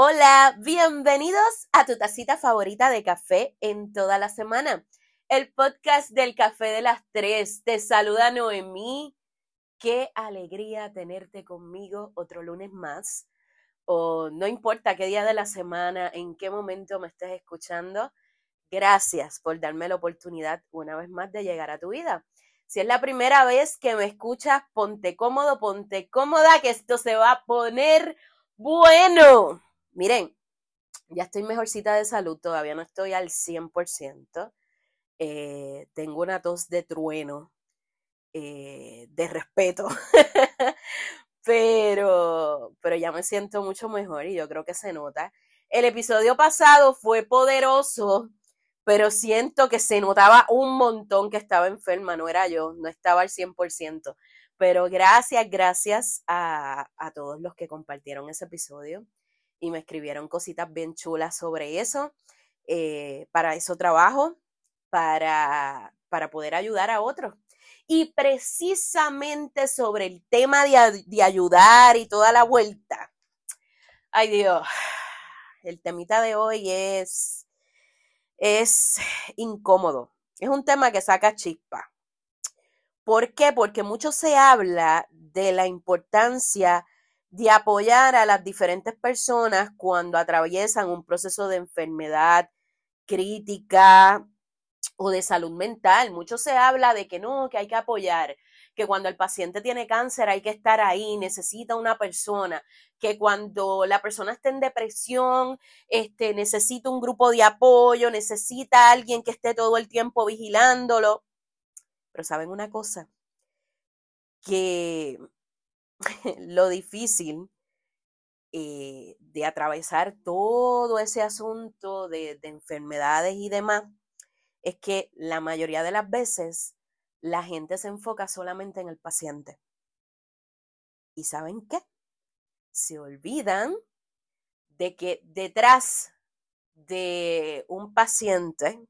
Hola, bienvenidos a tu tacita favorita de café en toda la semana. El podcast del café de las tres. Te saluda Noemí. Qué alegría tenerte conmigo otro lunes más. O no importa qué día de la semana, en qué momento me estés escuchando. Gracias por darme la oportunidad una vez más de llegar a tu vida. Si es la primera vez que me escuchas, ponte cómodo, ponte cómoda, que esto se va a poner bueno. Miren, ya estoy mejorcita de salud, todavía no estoy al 100%. Eh, tengo una tos de trueno, eh, de respeto, pero, pero ya me siento mucho mejor y yo creo que se nota. El episodio pasado fue poderoso, pero siento que se notaba un montón que estaba enferma, no era yo, no estaba al 100%. Pero gracias, gracias a, a todos los que compartieron ese episodio y me escribieron cositas bien chulas sobre eso. Eh, para eso trabajo, para, para poder ayudar a otros. Y precisamente sobre el tema de, de ayudar y toda la vuelta. Ay Dios, el temita de hoy es, es incómodo. Es un tema que saca chispa. ¿Por qué? Porque mucho se habla de la importancia de apoyar a las diferentes personas cuando atraviesan un proceso de enfermedad crítica o de salud mental. Mucho se habla de que no, que hay que apoyar, que cuando el paciente tiene cáncer hay que estar ahí, necesita una persona, que cuando la persona está en depresión, este, necesita un grupo de apoyo, necesita alguien que esté todo el tiempo vigilándolo. Pero saben una cosa, que lo difícil eh, de atravesar todo ese asunto de, de enfermedades y demás es que la mayoría de las veces la gente se enfoca solamente en el paciente. ¿Y saben qué? Se olvidan de que detrás de un paciente,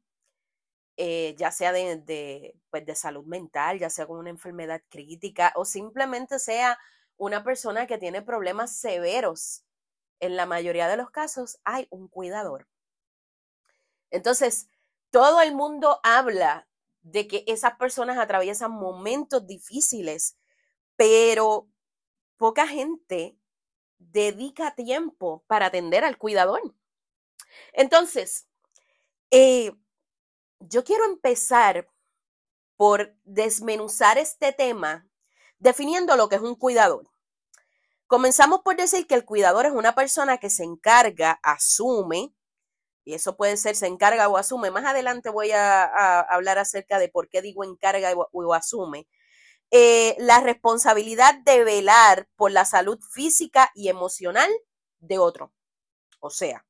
eh, ya sea de, pues de salud mental, ya sea con una enfermedad crítica o simplemente sea una persona que tiene problemas severos, en la mayoría de los casos hay un cuidador. Entonces, todo el mundo habla de que esas personas atraviesan momentos difíciles, pero poca gente dedica tiempo para atender al cuidador. Entonces, eh, yo quiero empezar por desmenuzar este tema definiendo lo que es un cuidador. Comenzamos por decir que el cuidador es una persona que se encarga, asume, y eso puede ser se encarga o asume. Más adelante voy a, hablar acerca de por qué digo encarga o, asume. Eh, la responsabilidad de velar por la salud física y emocional de otro. O sea,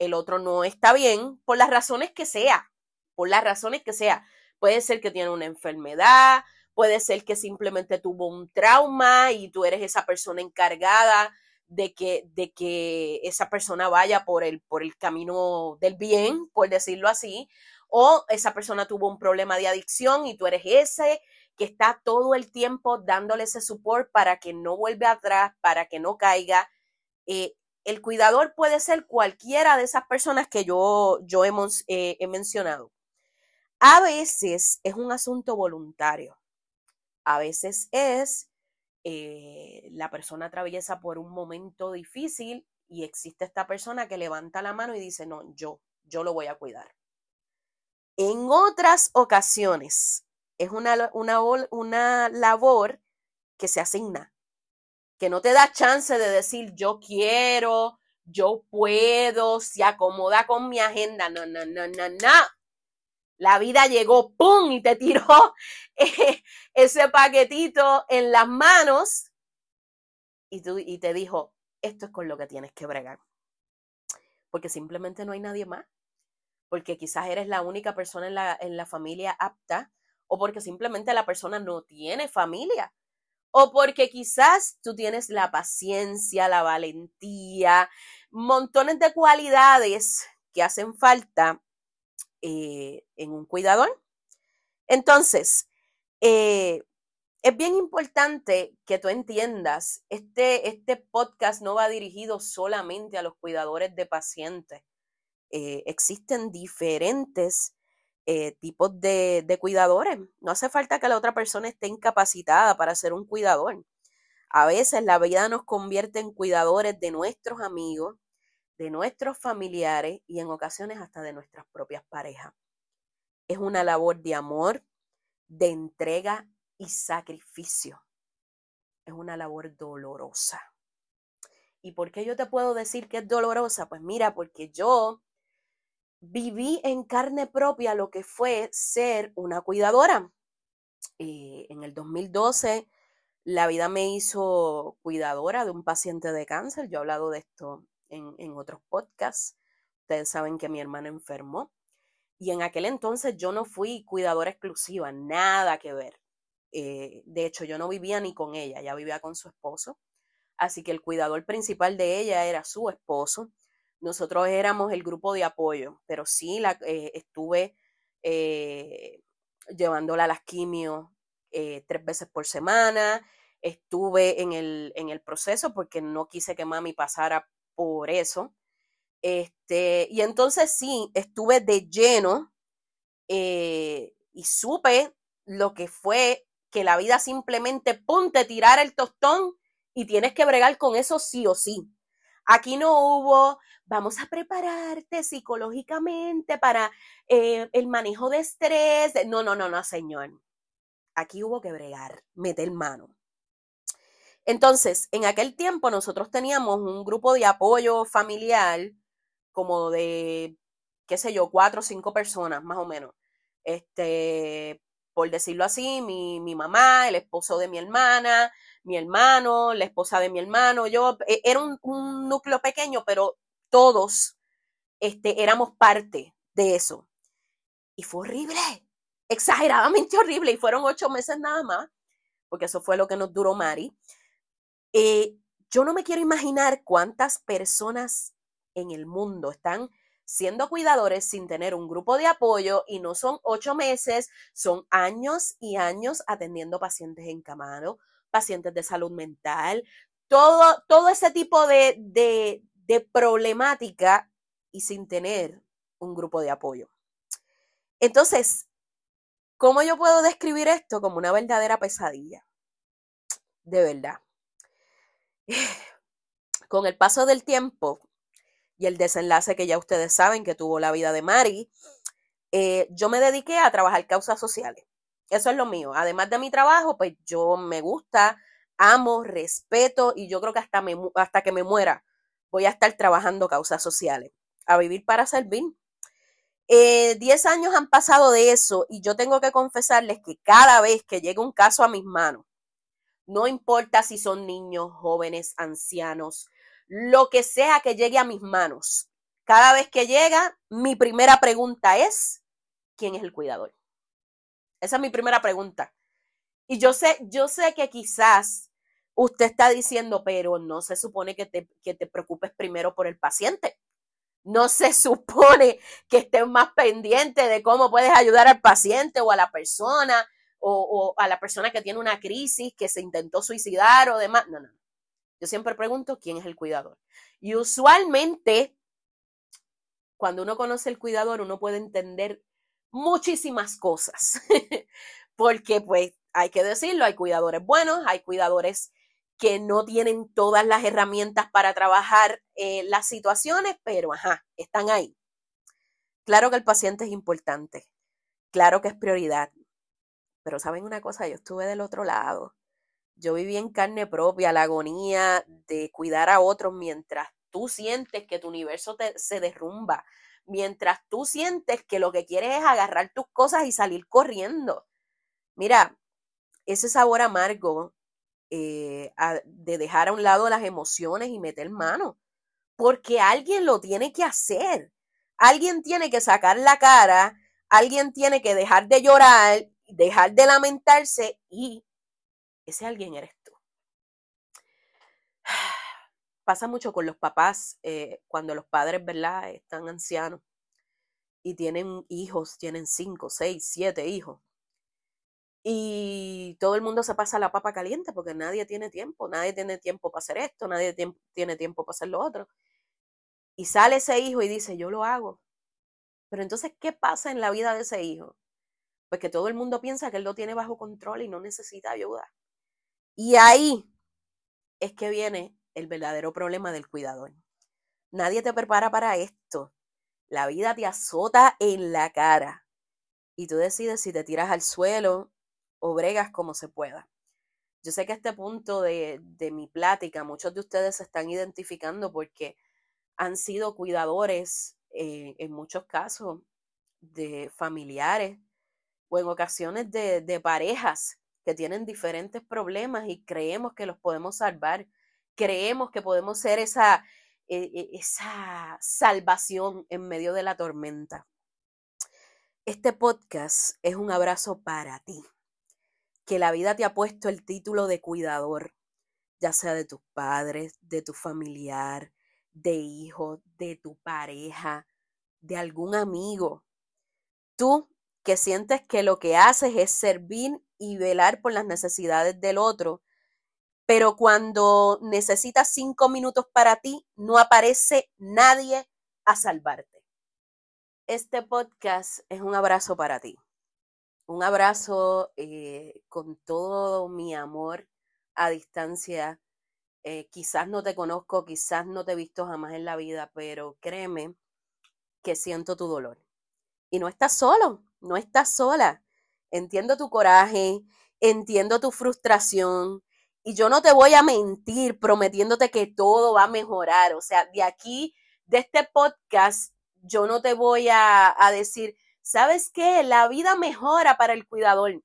el otro no está bien por las razones que sea, por las razones que sea. Puede ser que tiene una enfermedad, puede ser que simplemente tuvo un trauma y tú eres esa persona encargada de que, de que esa persona vaya por el, por el camino del bien, por decirlo así, o esa persona tuvo un problema de adicción y tú eres ese que está todo el tiempo dándole ese support para que no vuelva atrás, para que no caiga. Eh, el cuidador puede ser cualquiera de esas personas que yo, yo hemos, eh, he mencionado. A veces es un asunto voluntario. A veces es eh, la persona atraviesa por un momento difícil y existe esta persona que levanta la mano y dice, no, yo, yo lo voy a cuidar. En otras ocasiones es una, una, una labor que se asigna, que no te da chance de decir, yo quiero, yo puedo, se acomoda con mi agenda. No, no, no, no, no. La vida llegó, ¡pum! y te tiró eh, ese paquetito en las manos y, tú, y te dijo, esto es con lo que tienes que bregar. Porque simplemente no hay nadie más. Porque quizás eres la única persona en la, en la familia apta o porque simplemente la persona no tiene familia. O porque quizás tú tienes la paciencia, la valentía, montones de cualidades que hacen falta eh, en un cuidador. Entonces, eh, es bien importante que tú entiendas, este, este podcast no va dirigido solamente a los cuidadores de pacientes. Eh, existen diferentes eh, tipos de, de cuidadores. No hace falta que la otra persona esté incapacitada para ser un cuidador. A veces la vida nos convierte en cuidadores de nuestros amigos, de nuestros familiares y en ocasiones hasta de nuestras propias parejas. Es una labor de amor, de entrega y sacrificio. Es una labor dolorosa. ¿Y por qué yo te puedo decir que es dolorosa? Pues mira, porque yo viví en carne propia lo que fue ser una cuidadora. Eh, en el 2012, la vida me hizo cuidadora de un paciente de cáncer. Yo he hablado de esto en, en otros podcasts. Ustedes saben que mi hermana enfermó. Y en aquel entonces yo no fui cuidadora exclusiva, nada que ver. Eh, de hecho, yo no vivía ni con ella, ella vivía con su esposo. Así que el cuidador principal de ella era su esposo. Nosotros éramos el grupo de apoyo, pero sí la, eh, estuve eh, llevándola a las quimios tres veces por semana. Estuve en el, en el proceso porque no quise que mami pasara por eso. Este, y entonces sí, estuve de lleno y supe lo que fue que la vida simplemente ponte tirar el tostón y tienes que bregar con eso sí o sí. Aquí no hubo, vamos a prepararte psicológicamente para eh, el manejo de estrés. No, no, no, no, señor. Aquí hubo que bregar, meter mano. Entonces, en aquel tiempo nosotros teníamos un grupo de apoyo familiar como de, qué sé yo, cuatro o cinco personas, más o menos. Este, por decirlo así, mi, mamá, el esposo de mi hermana, mi hermano, la esposa de mi hermano, yo, e, era un, núcleo pequeño, pero todos este, éramos parte de eso. Y fue horrible, exageradamente horrible, y fueron ocho meses nada más, porque eso fue lo que nos duró Mari. Eh, yo no me quiero imaginar cuántas personas en el mundo están siendo cuidadores sin tener un grupo de apoyo y no son ocho meses, son años y años atendiendo pacientes encamados, pacientes de salud mental, todo, todo ese tipo de, de, de problemática y sin tener un grupo de apoyo. Entonces, ¿cómo yo puedo describir esto como una verdadera pesadilla? De verdad. Con el paso del tiempo, y el desenlace que ya ustedes saben que tuvo la vida de Mari, eh, yo me dediqué a trabajar causas sociales. Eso es lo mío. Además de mi trabajo, pues yo me gusta, amo, respeto y yo creo que hasta, hasta que me muera voy a estar trabajando causas sociales, a vivir para servir. Eh, diez años han pasado de eso y yo tengo que confesarles que cada vez que llega un caso a mis manos, no importa si son niños, jóvenes, ancianos, lo que sea que llegue a mis manos. Cada vez que llega, mi primera pregunta es, ¿quién es el cuidador? Esa es mi primera pregunta. Y yo sé, yo sé que quizás usted está diciendo, pero no se supone que te, que te preocupes primero por el paciente. No se supone que estés más pendiente de cómo puedes ayudar al paciente o a la persona o, o a la persona que tiene una crisis, que se intentó suicidar o demás. No, no. Yo siempre pregunto quién es el cuidador. Y usualmente, cuando uno conoce el cuidador, uno puede entender muchísimas cosas. Porque, pues, hay que decirlo, hay cuidadores buenos, hay cuidadores que no tienen todas las herramientas para trabajar eh, las situaciones, pero ajá, están ahí. Claro que el paciente es importante, claro que es prioridad, pero saben una cosa, yo estuve del otro lado yo viví en carne propia la agonía de cuidar a otros mientras tú sientes que tu universo se derrumba, mientras tú sientes que lo que quieres es agarrar tus cosas y salir corriendo. Mira, ese sabor amargo eh, de dejar a un lado las emociones y meter mano, porque alguien lo tiene que hacer. Alguien tiene que sacar la cara, alguien tiene que dejar de llorar, dejar de lamentarse y ese alguien eres tú. Pasa mucho con los papás eh, cuando los padres, ¿verdad?, están ancianos y tienen hijos, tienen cinco, seis, siete hijos. y todo el mundo se pasa la papa caliente porque nadie tiene tiempo, nadie tiene tiempo para hacer esto, nadie tiene tiempo para hacer lo otro. Y sale ese hijo y dice, yo lo hago. Pero entonces, ¿qué pasa en la vida de ese hijo? Pues que todo el mundo piensa que él lo tiene bajo control y no necesita ayuda. Y ahí es que viene el verdadero problema del cuidador. Nadie te prepara para esto. La vida te azota en la cara y tú decides si te tiras al suelo o bregas como se pueda. Yo sé que a este punto de, mi plática muchos de ustedes se están identificando porque han sido cuidadores eh, en muchos casos de familiares o en ocasiones de, de parejas que tienen diferentes problemas y creemos que los podemos salvar, creemos que podemos ser esa, e, e, esa salvación en medio de la tormenta. Este podcast es un abrazo para ti, que la vida te ha puesto el título de cuidador, ya sea de tus padres, de tu familiar, de hijo, de tu pareja, de algún amigo. Tú sientes que lo que haces es servir y velar por las necesidades del otro, pero cuando necesitas cinco minutos para ti, no aparece nadie a salvarte. Este podcast es un abrazo para ti, un abrazo eh, con todo mi amor a distancia. Eh, quizás no te conozco, quizás no te he visto jamás en la vida, pero créeme que siento tu dolor. Y no estás solo, no estás sola. Entiendo tu coraje, entiendo tu frustración y yo no te voy a mentir prometiéndote que todo va a mejorar. O sea, de aquí, de este podcast, yo no te voy a, decir, ¿sabes qué? La vida mejora para el cuidador.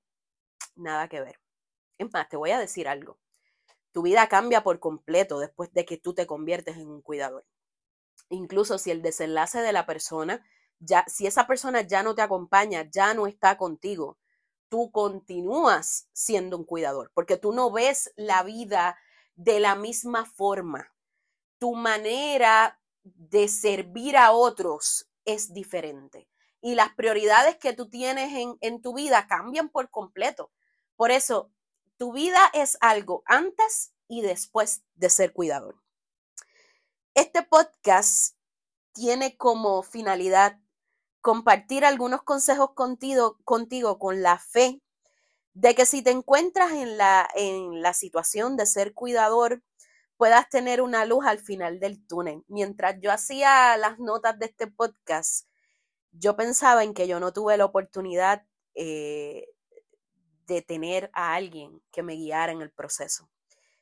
Nada que ver. Es más, te voy a decir algo. Tu vida cambia por completo después de que tú te conviertes en un cuidador. Incluso si el desenlace de la persona, ya, si esa persona ya no te acompaña, ya no está contigo, tú continúas siendo un cuidador, porque tú no ves la vida de la misma forma. Tu manera de servir a otros es diferente y las prioridades que tú tienes en, en tu vida cambian por completo. Por eso, tu vida es algo antes y después de ser cuidador. Este podcast tiene como finalidad compartir algunos consejos contigo, contigo con la fe de que si te encuentras en la, en la situación de ser cuidador, puedas tener una luz al final del túnel. Mientras yo hacía las notas de este podcast, yo pensaba en que yo no tuve la oportunidad eh, de tener a alguien que me guiara en el proceso.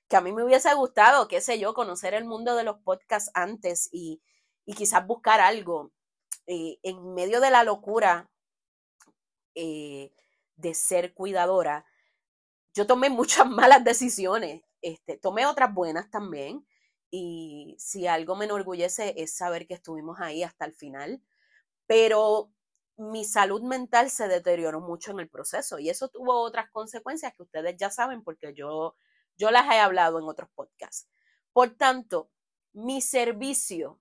Que a mí me hubiese gustado, qué sé yo, conocer el mundo de los podcasts antes y, y quizás buscar algo eh, en medio de la locura eh, de ser cuidadora, yo tomé muchas malas decisiones, este, tomé otras buenas también, y si algo me enorgullece es saber que estuvimos ahí hasta el final, pero mi salud mental se deterioró mucho en el proceso y eso tuvo otras consecuencias que ustedes ya saben porque yo, yo las he hablado en otros podcasts. Por tanto, mi servicio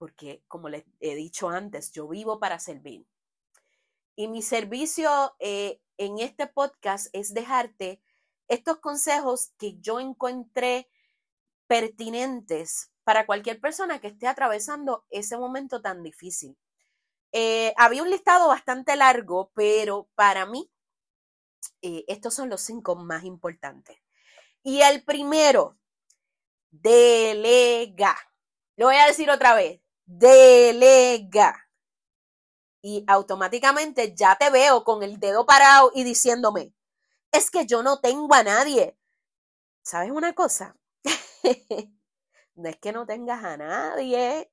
porque como les he dicho antes, yo vivo para servir. Y mi servicio eh, en este podcast es dejarte estos consejos que yo encontré pertinentes para cualquier persona que esté atravesando ese momento tan difícil. Eh, había un listado bastante largo, pero para mí eh, estos son los cinco más importantes. Y el primero, delega. Lo voy a decir otra vez, delega. Y automáticamente ya te veo con el dedo parado y diciéndome, es que yo no tengo a nadie. ¿Sabes una cosa? no es que no tengas a nadie,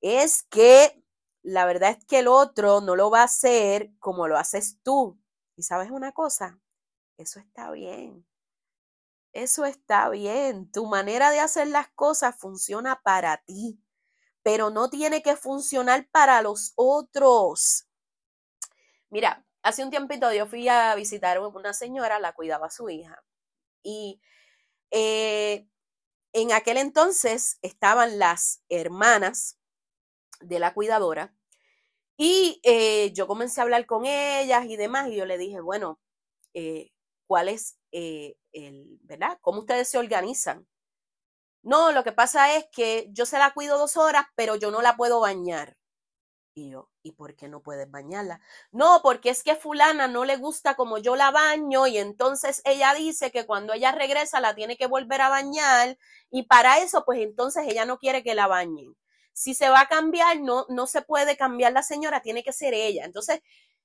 es que la verdad es que el otro no lo va a hacer como lo haces tú. ¿Y sabes una cosa? Eso está bien. Eso está bien. Tu manera de hacer las cosas funciona para ti pero no tiene que funcionar para los otros. Mira, hace un tiempito yo fui a visitar a una señora, la cuidaba su hija, y eh, en aquel entonces estaban las hermanas de la cuidadora, y eh, yo comencé a hablar con ellas y demás, y yo le dije, bueno, eh, cuál es el, ¿verdad? ¿Cómo ustedes se organizan? No, lo que pasa es que yo se la cuido dos horas, pero yo no la puedo bañar. Y yo, ¿y por qué no puedes bañarla? No, porque es que fulana no le gusta como yo la baño y entonces ella dice que cuando ella regresa la tiene que volver a bañar y para eso pues entonces ella no quiere que la bañen. Si se va a cambiar, no, no se puede cambiar la señora, tiene que ser ella. Entonces,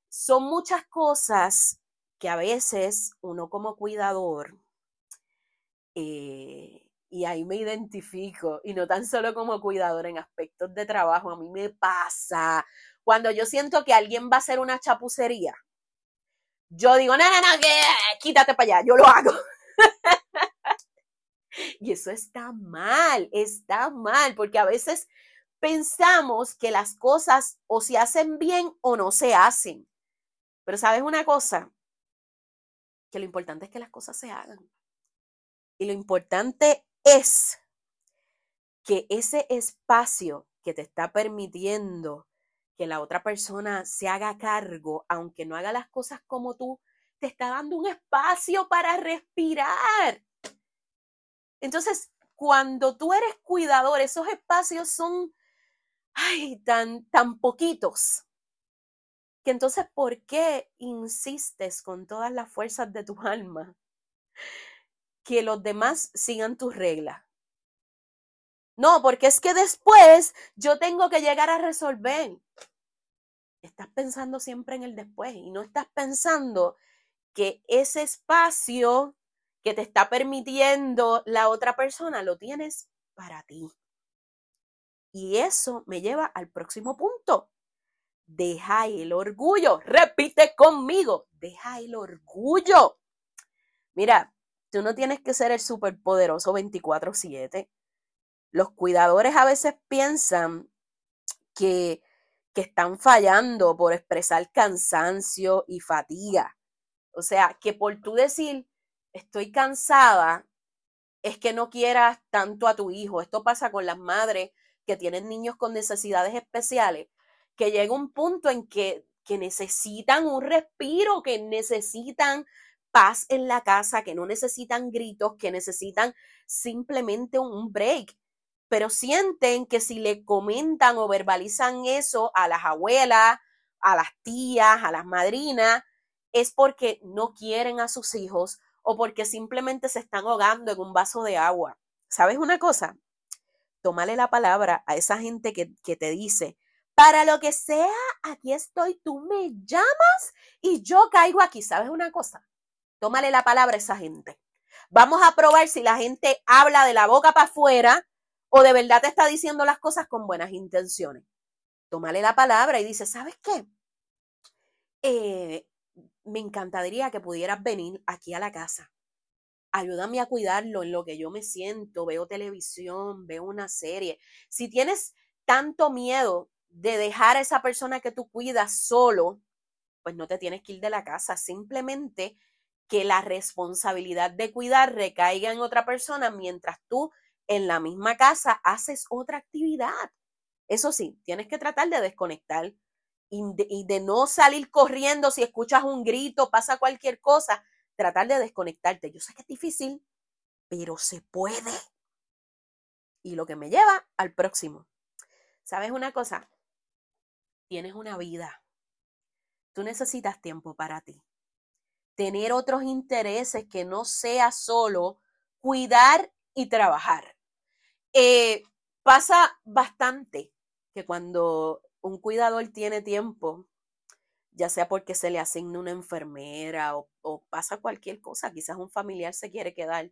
son muchas cosas que a veces uno como cuidador eh, y ahí me identifico, y no tan solo como cuidador en aspectos de trabajo, a mí me pasa cuando yo siento que alguien va a hacer una chapucería. Yo digo, no, no, no, quítate para allá, yo lo hago. y eso está mal, está mal, porque a veces pensamos que las cosas o se hacen bien o no se hacen. Pero sabes una cosa, que lo importante es que las cosas se hagan. Y lo importante es que ese espacio que te está permitiendo que la otra persona se haga cargo, aunque no haga las cosas como tú, te está dando un espacio para respirar. Entonces, cuando tú eres cuidador, esos espacios son, ay, tan, tan poquitos, que entonces, ¿por qué insistes con todas las fuerzas de tu alma que los demás sigan tus reglas. No, porque es que después yo tengo que llegar a resolver. Estás pensando siempre en el después y no estás pensando que ese espacio que te está permitiendo la otra persona lo tienes para ti. Y eso me lleva al próximo punto. Deja el orgullo. Repite conmigo. Deja el orgullo. Mira, Tú no tienes que ser el superpoderoso 24/7. Los cuidadores a veces piensan que, que están fallando por expresar cansancio y fatiga. O sea, que por tú decir, estoy cansada, es que no quieras tanto a tu hijo. Esto pasa con las madres que tienen niños con necesidades especiales, que llega un punto en que, que necesitan un respiro, que necesitan paz en la casa, que no necesitan gritos, que necesitan simplemente un break. Pero sienten que si le comentan o verbalizan eso a las abuelas, a las tías, a las madrinas, es porque no quieren a sus hijos o porque simplemente se están ahogando en un vaso de agua. ¿Sabes una cosa? Tómale la palabra a esa gente que, que te dice, para lo que sea, aquí estoy, tú me llamas y yo caigo aquí. ¿Sabes una cosa? Tómale la palabra a esa gente. Vamos a probar si la gente habla de la boca para afuera o de verdad te está diciendo las cosas con buenas intenciones. Tómale la palabra y dice, ¿sabes qué? Eh, me encantaría que pudieras venir aquí a la casa. Ayúdame a cuidarlo en lo que yo me siento, veo televisión, veo una serie. Si tienes tanto miedo de dejar a esa persona que tú cuidas solo, pues no te tienes que ir de la casa. Simplemente que la responsabilidad de cuidar recaiga en otra persona mientras tú en la misma casa haces otra actividad. Eso sí, tienes que tratar de desconectar y de, no salir corriendo si escuchas un grito, pasa cualquier cosa, tratar de desconectarte. Yo sé que es difícil, pero se puede. Y lo que me lleva al próximo. ¿Sabes una cosa? Tienes una vida. Tú necesitas tiempo para ti tener otros intereses que no sea solo cuidar y trabajar. Eh, pasa bastante que cuando un cuidador tiene tiempo, ya sea porque se le asigna una enfermera o, o, pasa cualquier cosa, quizás un familiar se quiere quedar,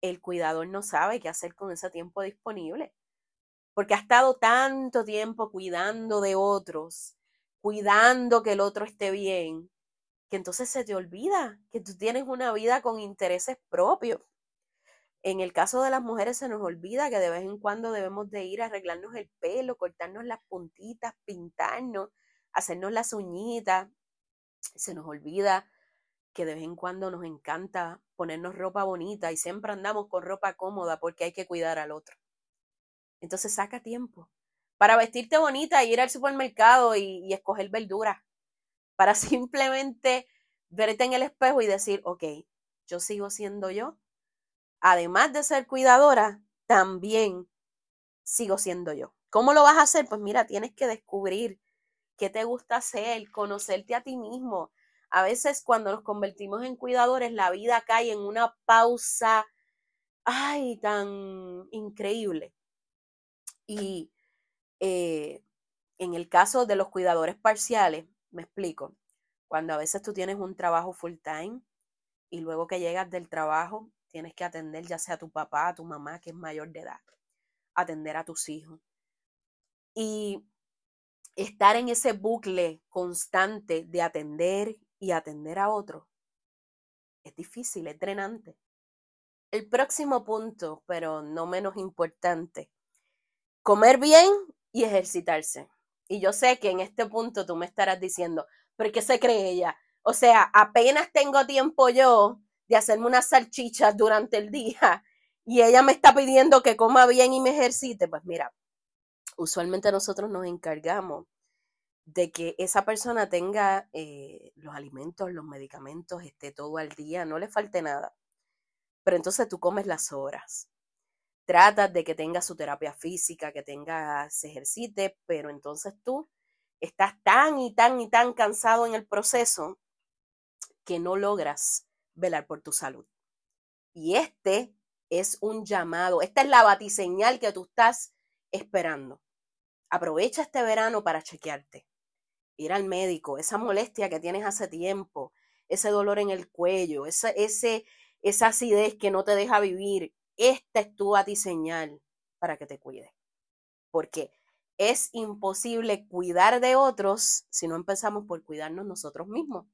el cuidador no sabe qué hacer con ese tiempo disponible, porque ha estado tanto tiempo cuidando de otros, cuidando que el otro esté bien, que entonces se te olvida que tú tienes una vida con intereses propios. En el caso de las mujeres se nos olvida que de vez en cuando debemos de ir a arreglarnos el pelo, cortarnos las puntitas, pintarnos, hacernos las uñitas. Se nos olvida que de vez en cuando nos encanta ponernos ropa bonita y siempre andamos con ropa cómoda porque hay que cuidar al otro. Entonces saca tiempo para vestirte bonita e ir al supermercado y, y escoger verduras para simplemente verte en el espejo y decir, ok, yo sigo siendo yo. Además de ser cuidadora, también sigo siendo yo. ¿Cómo lo vas a hacer? Pues mira, tienes que descubrir qué te gusta hacer, conocerte a ti mismo. A veces cuando nos convertimos en cuidadores, la vida cae en una pausa, ay, tan increíble. Y eh, en el caso de los cuidadores parciales, me explico, cuando a veces tú tienes un trabajo full time y luego que llegas del trabajo tienes que atender ya sea a tu papá, a tu mamá que es mayor de edad, atender a tus hijos. Y estar en ese bucle constante de atender y atender a otros es difícil, es drenante. El próximo punto, pero no menos importante, comer bien y ejercitarse. Y yo sé que en este punto tú me estarás diciendo, ¿pero qué se cree ella? O sea, apenas tengo tiempo yo de hacerme unas salchichas durante el día y ella me está pidiendo que coma bien y me ejercite. Pues mira, usualmente nosotros nos encargamos de que esa persona tenga eh, los alimentos, los medicamentos, esté todo al día, no le falte nada. Pero entonces tú comes las horas. Tratas de que tenga su terapia física, que tenga, se ejercite, pero entonces tú estás tan y tan y tan cansado en el proceso que no logras velar por tu salud. Y este es un llamado, esta es la batiseñal que tú estás esperando. Aprovecha este verano para chequearte ir al médico, esa molestia que tienes hace tiempo, ese dolor en el cuello, esa, ese, esa acidez que no te deja vivir, esta es tu señal para que te cuides. Porque es imposible cuidar de otros si no empezamos por cuidarnos nosotros mismos.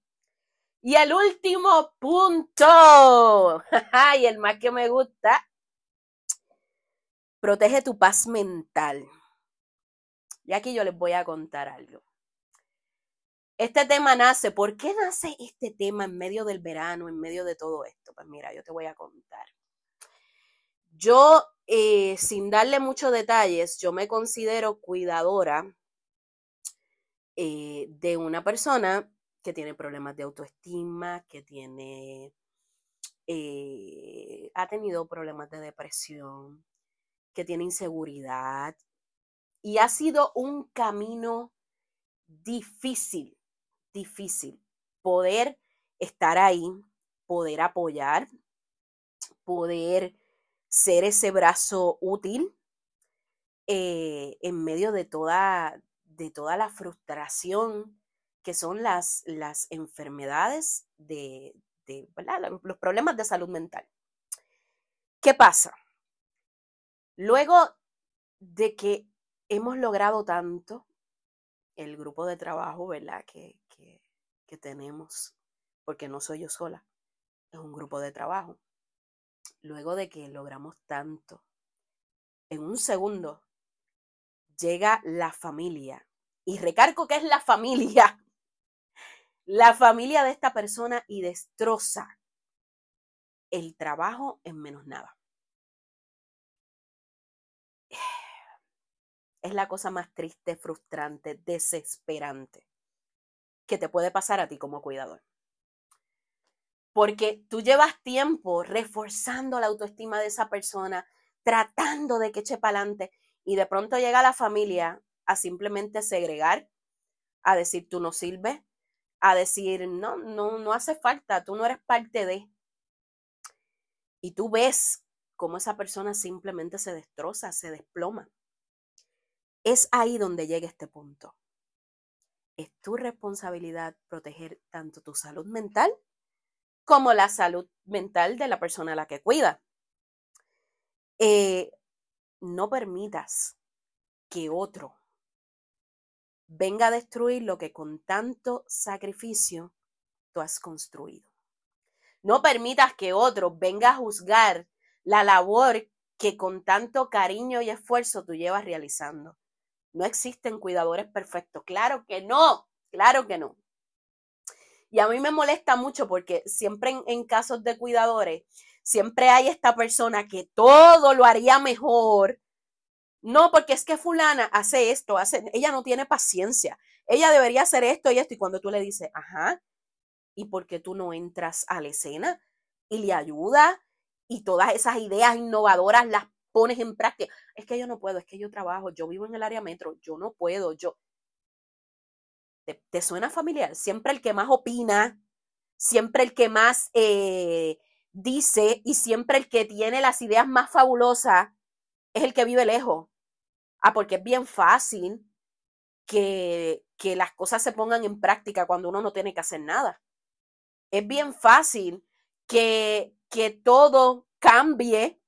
Y el último punto, y el más que me gusta, protege tu paz mental. Y aquí yo les voy a contar algo. Este tema nace, ¿por qué nace este tema en medio del verano, en medio de todo esto? Pues mira, yo te voy a contar. Yo, eh, sin darle muchos detalles, yo me considero cuidadora eh, de una persona que tiene problemas de autoestima, que tiene, eh, ha tenido problemas de depresión, que tiene inseguridad. Y ha sido un camino difícil difícil poder estar ahí, poder apoyar, poder ser ese brazo útil eh, en medio de toda, de toda la frustración que son las, las enfermedades de, de los problemas de salud mental. ¿Qué pasa? Luego de que hemos logrado tanto, el grupo de trabajo, ¿verdad? Que, que tenemos, porque no soy yo sola, es un grupo de trabajo. Luego de que logramos tanto, en un segundo llega la familia. Y recargo que es la familia, la familia de esta persona y destroza el trabajo en menos nada. Es la cosa más triste, frustrante, desesperante que te puede pasar a ti como cuidador. Porque tú llevas tiempo reforzando la autoestima de esa persona, tratando de que eche para adelante, y de pronto llega la familia a simplemente segregar, a decir tú no sirves, a decir no, no, no hace falta, tú no eres parte de. Y tú ves cómo esa persona simplemente se destroza, se desploma. Es ahí donde llega este punto es tu responsabilidad proteger tanto tu salud mental como la salud mental de la persona a la que cuida. Eh, no permitas que otro venga a destruir lo que con tanto sacrificio tú has construido. No permitas que otro venga a juzgar la labor que con tanto cariño y esfuerzo tú llevas realizando. No existen cuidadores perfectos. Claro que no, claro que no. Y a mí me molesta mucho porque siempre en, casos de cuidadores, siempre hay esta persona que todo lo haría mejor. No, porque es que fulana hace esto, hace, ella no tiene paciencia. Ella debería hacer esto y esto. Y cuando tú le dices, ajá, ¿Y por qué tú no entras a la escena y le ayudas y todas esas ideas innovadoras las pones en práctica? Es que yo no puedo, es que yo trabajo, yo vivo en el área metro, yo no puedo, yo... ¿Te, suena familiar? Siempre el que más opina, siempre el que más eh, dice y siempre el que tiene las ideas más fabulosas es el que vive lejos. Ah, porque es bien fácil que, que las cosas se pongan en práctica cuando uno no tiene que hacer nada. Es bien fácil que, que todo cambie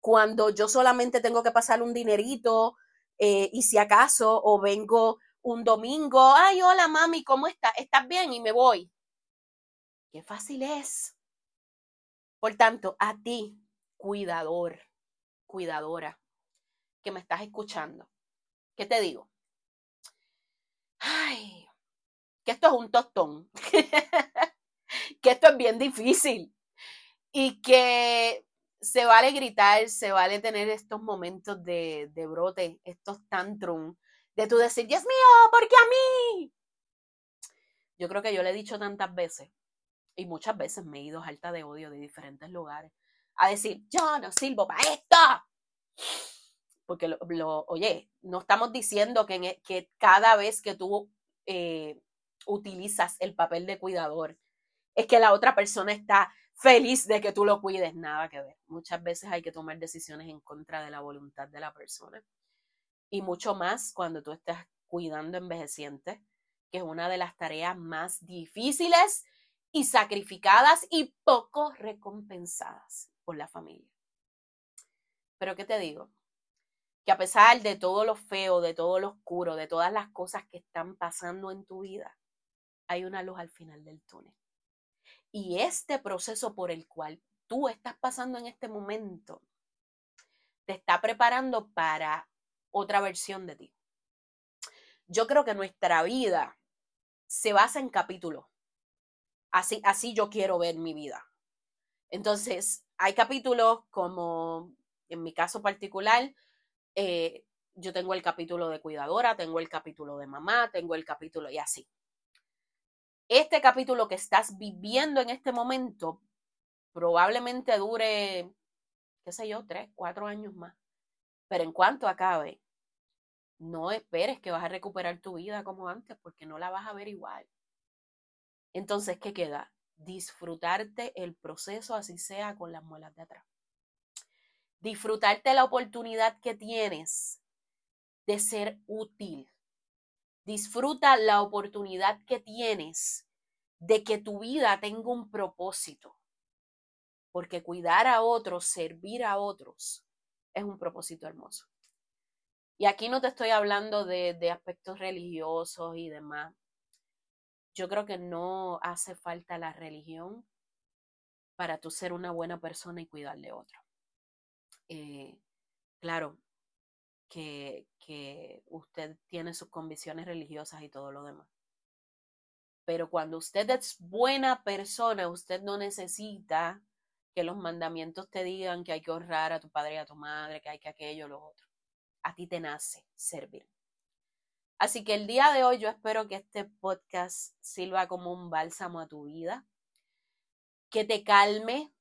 cuando yo solamente tengo que pasar un dinerito eh, y si acaso o vengo un domingo, ay, hola mami, ¿cómo estás? ¿Estás bien? Y me voy. Qué fácil es. Por tanto, a ti, cuidador, cuidadora, que me estás escuchando, ¿qué te digo? Ay, que esto es un tostón, que esto es bien difícil y que se vale gritar, se vale tener estos momentos de, de brote, estos tantrum, de tú decir, Dios mío, ¿por qué a mí? Yo creo que yo le he dicho tantas veces y muchas veces me he ido alta de odio de diferentes lugares a decir, yo no sirvo para esto. Porque, lo, oye, no estamos diciendo que, e, cada vez que tú eh, utilizas el papel de cuidador, es que la otra persona está feliz de que tú lo cuides, nada que ver. Muchas veces hay que tomar decisiones en contra de la voluntad de la persona. Y mucho más cuando tú estás cuidando envejecientes, que es una de las tareas más difíciles y sacrificadas y poco recompensadas por la familia. Pero ¿qué te digo? Que a pesar de todo lo feo, de todo lo oscuro, de todas las cosas que están pasando en tu vida, hay una luz al final del túnel. Y este proceso por el cual tú estás pasando en este momento te está preparando para otra versión de ti. Yo creo que nuestra vida se basa en capítulos. Así, así yo quiero ver mi vida. Entonces, hay capítulos como, en mi caso particular, eh, yo tengo el capítulo de cuidadora, tengo el capítulo de mamá, tengo el capítulo y así. Este capítulo que estás viviendo en este momento probablemente dure, qué sé yo, tres, cuatro años más. Pero en cuanto acabe, no esperes que vas a recuperar tu vida como antes, porque no la vas a ver igual. Entonces, ¿qué queda? Disfrutarte el proceso, así sea con las muelas de atrás. Disfrutarte la oportunidad que tienes de ser útil. Disfruta la oportunidad que tienes de que tu vida tenga un propósito. Porque cuidar a otros, servir a otros, es un propósito hermoso. Y aquí no te estoy hablando de, de aspectos religiosos y demás yo creo que no hace falta la religión para tú ser una buena persona y cuidar de otro. Eh, claro que, que usted tiene sus convicciones religiosas y todo lo demás. Pero cuando usted es buena persona, usted no necesita que los mandamientos te digan que hay que honrar a tu padre y a tu madre, que hay que aquello, lo otro. A ti te nace servir. Así que el día de hoy yo espero que este podcast sirva como un bálsamo a tu vida, que te calme,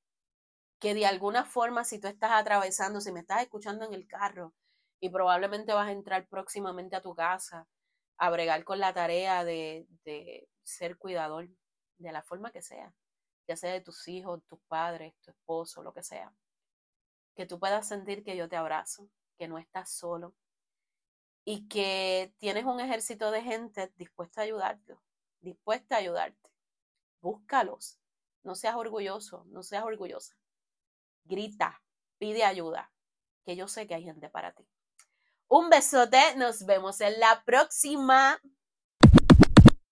que de alguna forma si tú estás atravesando, si me estás escuchando en el carro y probablemente vas a entrar próximamente a tu casa a bregar con la tarea de, de ser cuidador, de la forma que sea, ya sea de tus hijos, tus padres, tu esposo, lo que sea, que tú puedas sentir que yo te abrazo, que no estás solo, y que tienes un ejército de gente dispuesta a ayudarte, dispuesta a ayudarte. Búscalos. No seas orgulloso, no seas orgullosa. Grita, pide ayuda, que yo sé que hay gente para ti. Un besote, nos vemos en la próxima.